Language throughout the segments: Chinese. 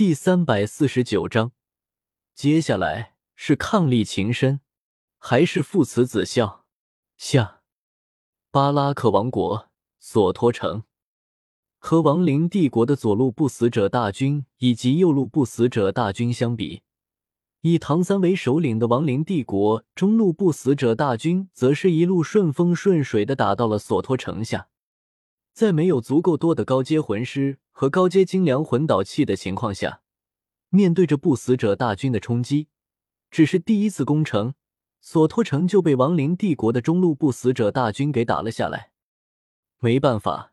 第三百四十九章，接下来是伉俪情深，还是父慈子孝？下，巴拉克王国索托城，和亡灵帝国的左路不死者大军以及右路不死者大军相比，以唐三为首领的亡灵帝国中路不死者大军，则是一路顺风顺水的打到了索托城下。在没有足够多的高阶魂师和高阶精良魂导器的情况下，面对着不死者大军的冲击，只是第一次攻城，索托城就被亡灵帝国的中路不死者大军给打了下来。没办法，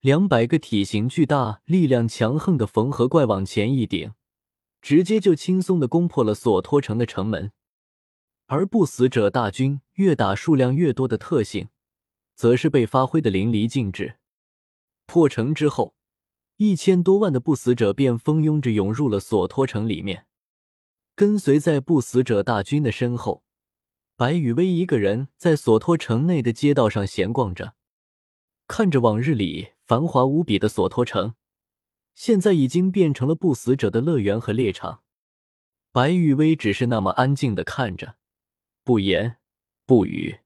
两百个体型巨大、力量强横的缝合怪往前一顶，直接就轻松的攻破了索托城的城门。而不死者大军越打数量越多的特性，则是被发挥的淋漓尽致。破城之后，一千多万的不死者便蜂拥着涌入了索托城里面。跟随在不死者大军的身后，白羽薇一个人在索托城内的街道上闲逛着，看着往日里繁华无比的索托城，现在已经变成了不死者的乐园和猎场。白羽薇只是那么安静的看着，不言不语。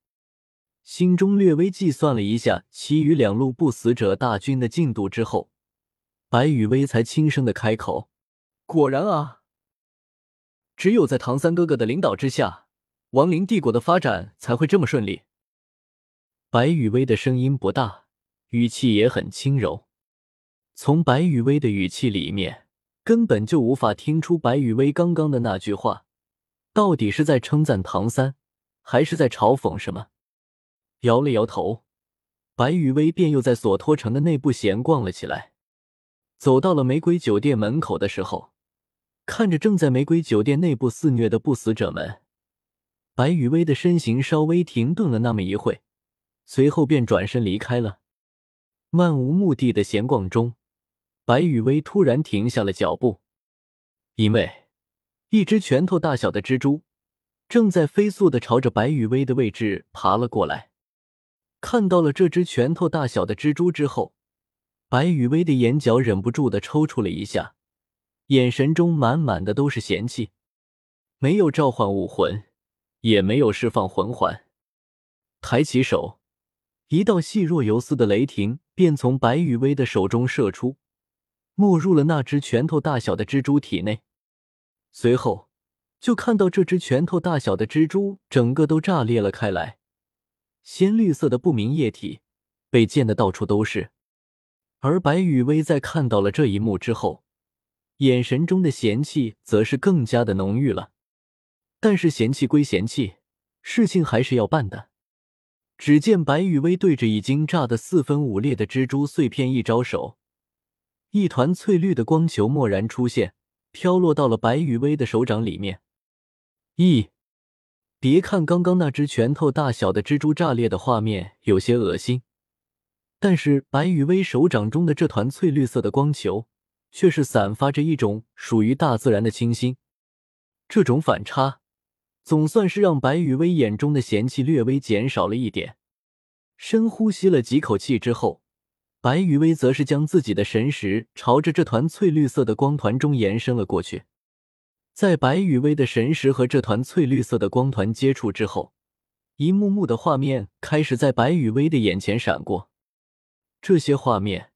心中略微计算了一下其余两路不死者大军的进度之后，白羽薇才轻声的开口：“果然啊，只有在唐三哥哥的领导之下，亡灵帝国的发展才会这么顺利。”白羽薇的声音不大，语气也很轻柔。从白羽薇的语气里面，根本就无法听出白羽薇刚刚的那句话到底是在称赞唐三，还是在嘲讽什么。摇了摇头，白雨薇便又在索托城的内部闲逛了起来。走到了玫瑰酒店门口的时候，看着正在玫瑰酒店内部肆虐的不死者们，白雨薇的身形稍微停顿了那么一会，随后便转身离开了。漫无目的的闲逛中，白雨薇突然停下了脚步，因为一只拳头大小的蜘蛛正在飞速的朝着白雨薇的位置爬了过来。看到了这只拳头大小的蜘蛛之后，白雨薇的眼角忍不住的抽搐了一下，眼神中满满的都是嫌弃。没有召唤武魂，也没有释放魂环，抬起手，一道细若游丝的雷霆便从白雨薇的手中射出，没入了那只拳头大小的蜘蛛体内。随后，就看到这只拳头大小的蜘蛛整个都炸裂了开来。鲜绿色的不明液体被溅得到处都是，而白雨薇在看到了这一幕之后，眼神中的嫌弃则是更加的浓郁了。但是嫌弃归嫌弃，事情还是要办的。只见白雨薇对着已经炸得四分五裂的蜘蛛碎片一招手，一团翠绿的光球蓦然出现，飘落到了白雨薇的手掌里面。一。别看刚刚那只拳头大小的蜘蛛炸裂的画面有些恶心，但是白羽薇手掌中的这团翠绿色的光球，却是散发着一种属于大自然的清新。这种反差，总算是让白羽薇眼中的嫌弃略微减少了一点。深呼吸了几口气之后，白羽薇则是将自己的神识朝着这团翠绿色的光团中延伸了过去。在白羽薇的神识和这团翠绿色的光团接触之后，一幕幕的画面开始在白羽薇的眼前闪过。这些画面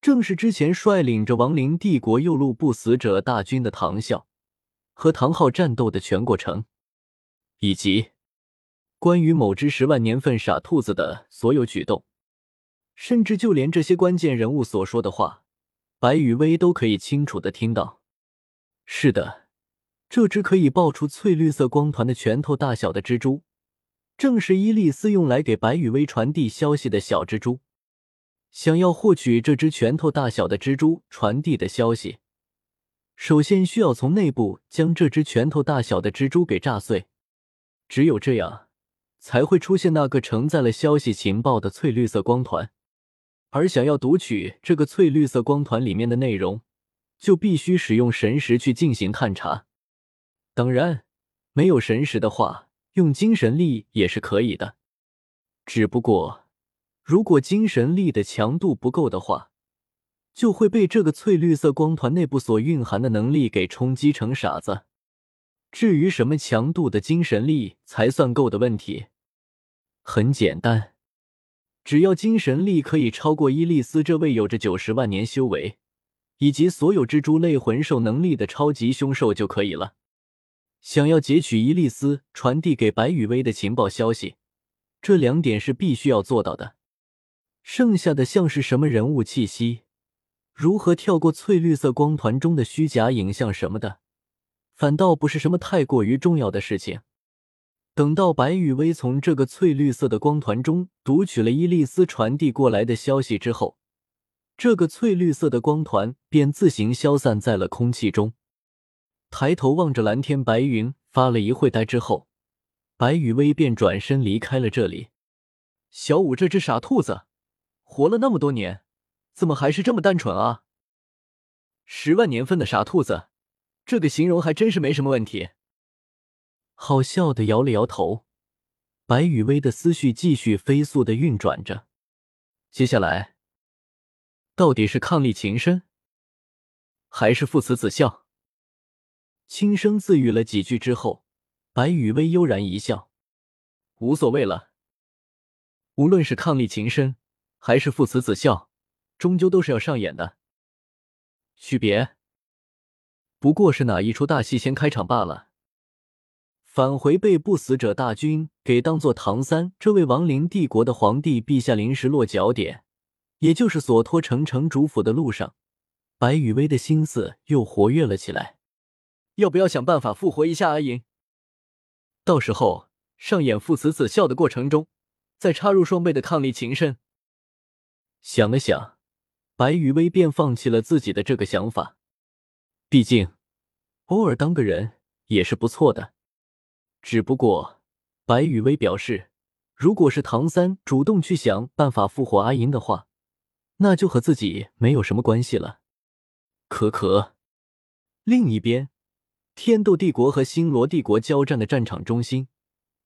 正是之前率领着亡灵帝国右路不死者大军的唐啸和唐昊战斗的全过程，以及关于某只十万年份傻兔子的所有举动，甚至就连这些关键人物所说的话，白羽薇都可以清楚的听到。是的。这只可以爆出翠绿色光团的拳头大小的蜘蛛，正是伊利斯用来给白羽薇传递消息的小蜘蛛。想要获取这只拳头大小的蜘蛛传递的消息，首先需要从内部将这只拳头大小的蜘蛛给炸碎，只有这样，才会出现那个承载了消息情报的翠绿色光团。而想要读取这个翠绿色光团里面的内容，就必须使用神识去进行探查。当然，没有神识的话，用精神力也是可以的。只不过，如果精神力的强度不够的话，就会被这个翠绿色光团内部所蕴含的能力给冲击成傻子。至于什么强度的精神力才算够的问题，很简单，只要精神力可以超过伊利斯这位有着九十万年修为以及所有蜘蛛类魂兽能力的超级凶兽就可以了。想要截取伊利斯传递给白羽薇的情报消息，这两点是必须要做到的。剩下的像是什么人物气息，如何跳过翠绿色光团中的虚假影像什么的。反倒不是什么太过于重要的事情。等到白羽薇从这个翠绿色的光团中读取了伊利斯传递过来的消息之后，这个翠绿色的光团便自行消散在了空气中。抬头望着蓝天白云，发了一会呆之后，白羽薇便转身离开了这里。小五这只傻兔子，活了那么多年，怎么还是这么单纯啊？十万年份的傻兔子。这个形容还真是没什么问题。好笑的摇了摇头，白雨薇的思绪继续飞速的运转着。接下来，到底是伉俪情深，还是父慈子孝？轻声自语了几句之后，白雨薇悠然一笑：“无所谓了，无论是伉俪情深，还是父慈子孝，终究都是要上演的。区别。”不过是哪一出大戏先开场罢了。返回被不死者大军给当做唐三这位亡灵帝国的皇帝陛下临时落脚点，也就是索托城城主府的路上，白雨薇的心思又活跃了起来。要不要想办法复活一下阿银？到时候上演父慈子孝的过程中，再插入双倍的伉俪情深。想了想，白雨薇便放弃了自己的这个想法。毕竟，偶尔当个人也是不错的。只不过，白雨薇表示，如果是唐三主动去想办法复活阿银的话，那就和自己没有什么关系了。可可，另一边，天斗帝国和星罗帝国交战的战场中心，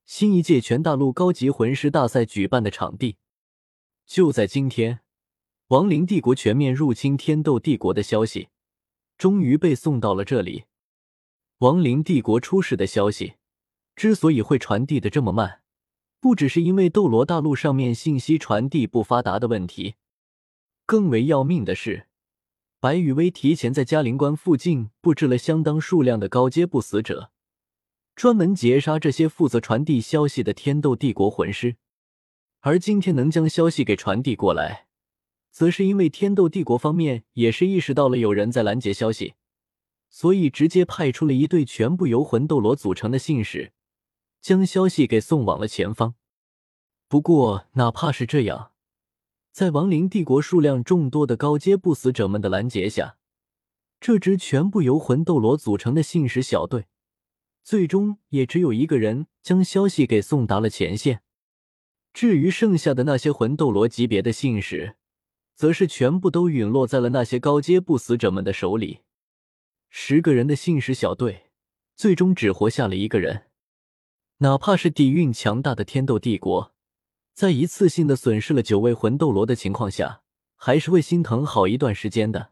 新一届全大陆高级魂师大赛举办的场地，就在今天，亡灵帝国全面入侵天斗帝国的消息。终于被送到了这里。亡灵帝国出事的消息之所以会传递的这么慢，不只是因为斗罗大陆上面信息传递不发达的问题，更为要命的是，白羽薇提前在嘉陵关附近布置了相当数量的高阶不死者，专门截杀这些负责传递消息的天斗帝国魂师。而今天能将消息给传递过来。则是因为天斗帝国方面也是意识到了有人在拦截消息，所以直接派出了一队全部由魂斗罗组成的信使，将消息给送往了前方。不过，哪怕是这样，在亡灵帝国数量众多的高阶不死者们的拦截下，这支全部由魂斗罗组成的信使小队，最终也只有一个人将消息给送达了前线。至于剩下的那些魂斗罗级别的信使，则是全部都陨落在了那些高阶不死者们的手里。十个人的信使小队，最终只活下了一个人。哪怕是底蕴强大的天斗帝国，在一次性的损失了九位魂斗罗的情况下，还是会心疼好一段时间的。